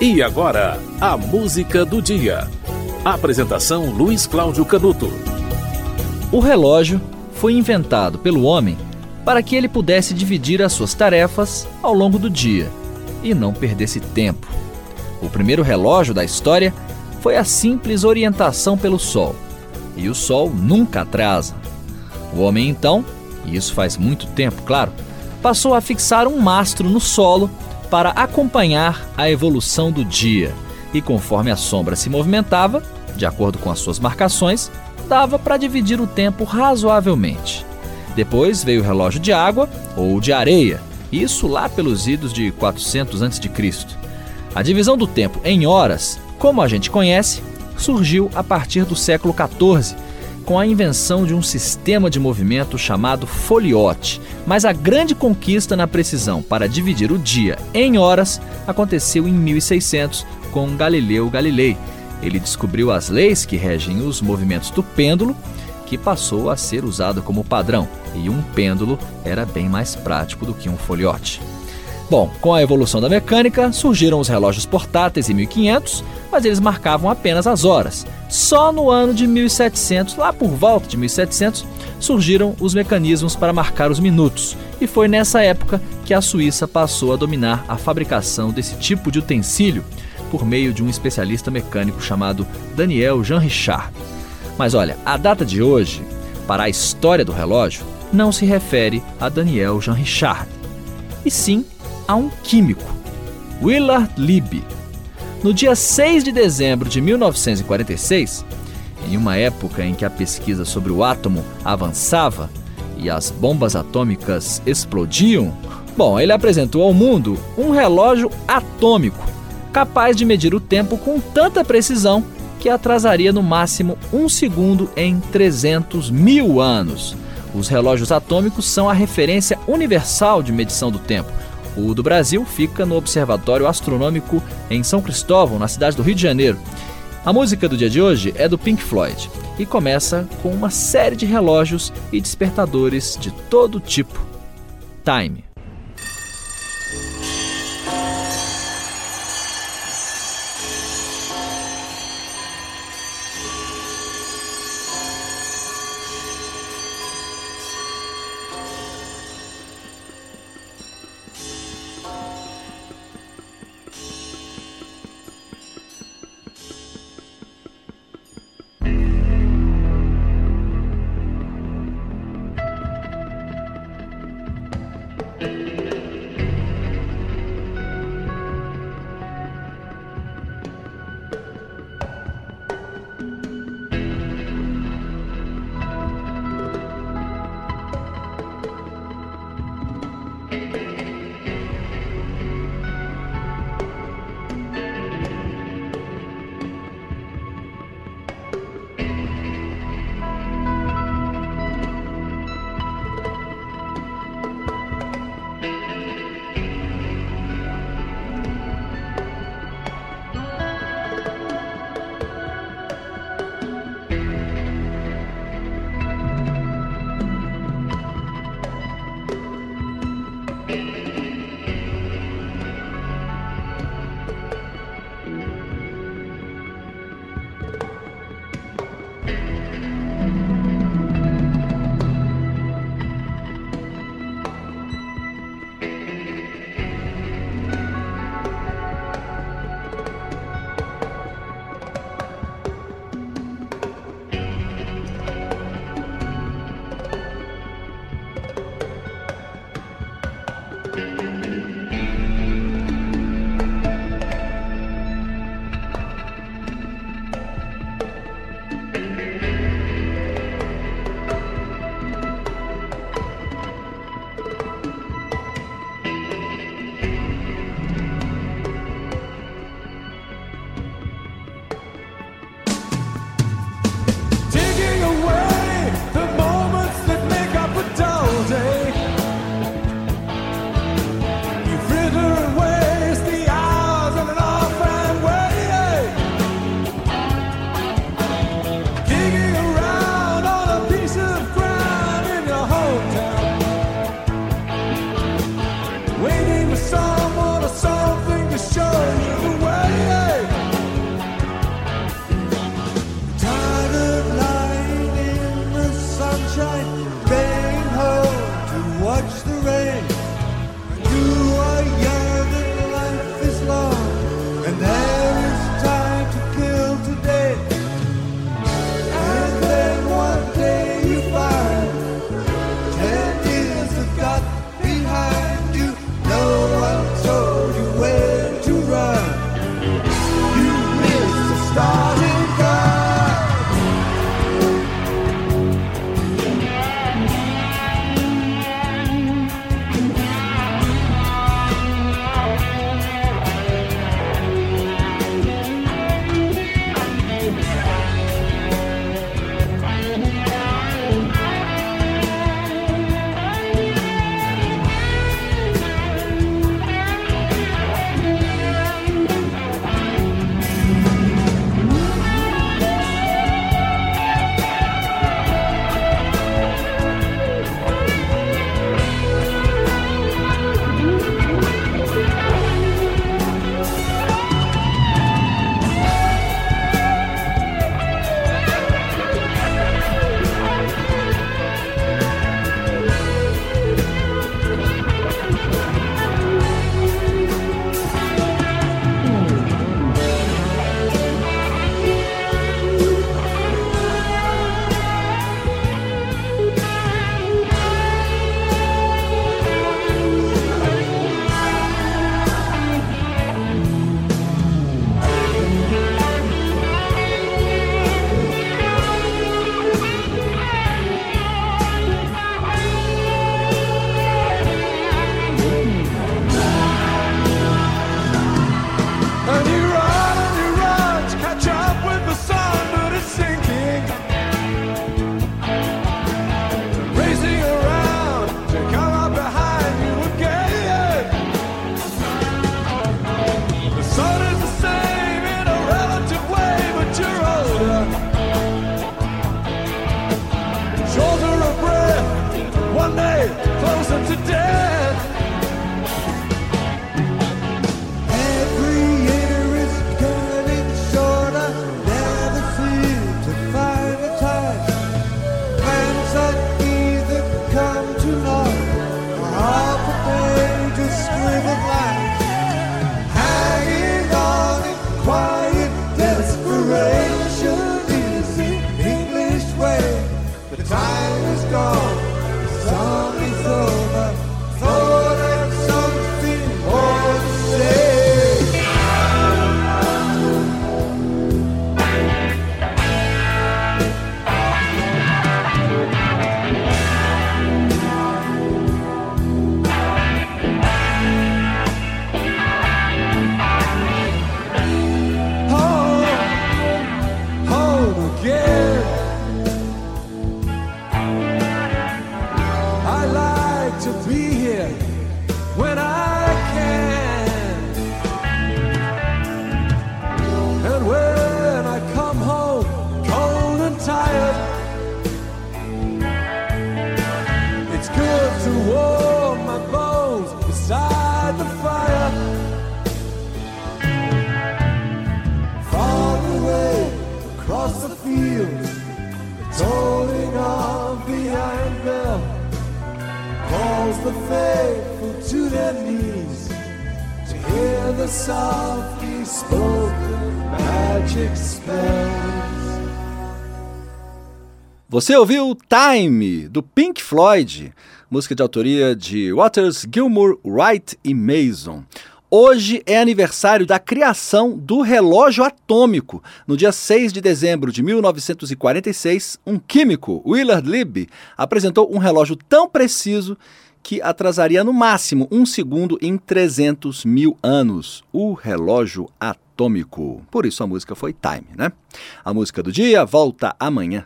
E agora, a música do dia. Apresentação Luiz Cláudio Canuto. O relógio foi inventado pelo homem para que ele pudesse dividir as suas tarefas ao longo do dia e não perdesse tempo. O primeiro relógio da história foi a simples orientação pelo sol. E o sol nunca atrasa. O homem então, e isso faz muito tempo, claro, passou a fixar um mastro no solo para acompanhar a evolução do dia. E conforme a sombra se movimentava, de acordo com as suas marcações, dava para dividir o tempo razoavelmente. Depois veio o relógio de água ou de areia, isso lá pelos idos de 400 a.C. A divisão do tempo em horas, como a gente conhece, surgiu a partir do século XIV, com a invenção de um sistema de movimento chamado foliote. Mas a grande conquista na precisão para dividir o dia em horas aconteceu em 1600 com Galileu Galilei. Ele descobriu as leis que regem os movimentos do pêndulo, que passou a ser usado como padrão, e um pêndulo era bem mais prático do que um foliote. Bom, com a evolução da mecânica, surgiram os relógios portáteis em 1500, mas eles marcavam apenas as horas. Só no ano de 1700, lá por volta de 1700, surgiram os mecanismos para marcar os minutos, e foi nessa época que a Suíça passou a dominar a fabricação desse tipo de utensílio por meio de um especialista mecânico chamado Daniel Jean Richard. Mas olha, a data de hoje, para a história do relógio, não se refere a Daniel Jean Richard, e sim a um químico, Willard Libby. No dia 6 de dezembro de 1946, em uma época em que a pesquisa sobre o átomo avançava e as bombas atômicas explodiam, bom, ele apresentou ao mundo um relógio atômico capaz de medir o tempo com tanta precisão que atrasaria no máximo um segundo em 300 mil anos. Os relógios atômicos são a referência universal de medição do tempo o do Brasil fica no Observatório Astronômico em São Cristóvão, na cidade do Rio de Janeiro. A música do dia de hoje é do Pink Floyd e começa com uma série de relógios e despertadores de todo tipo. Time. to be here when I can. And when I come home cold and tired, it's good to warm my bones beside the fire. Far away across the fields. calls the faithful to their knees to hear the softly spoken magic spells. Você ouviu Time, do Pink Floyd, música de autoria de Waters, Gilmour, Wright e Mason. Hoje é aniversário da criação do relógio atômico. No dia 6 de dezembro de 1946, um químico, Willard Libby, apresentou um relógio tão preciso que atrasaria no máximo um segundo em 300 mil anos. O relógio atômico. Por isso a música foi Time, né? A música do dia volta amanhã.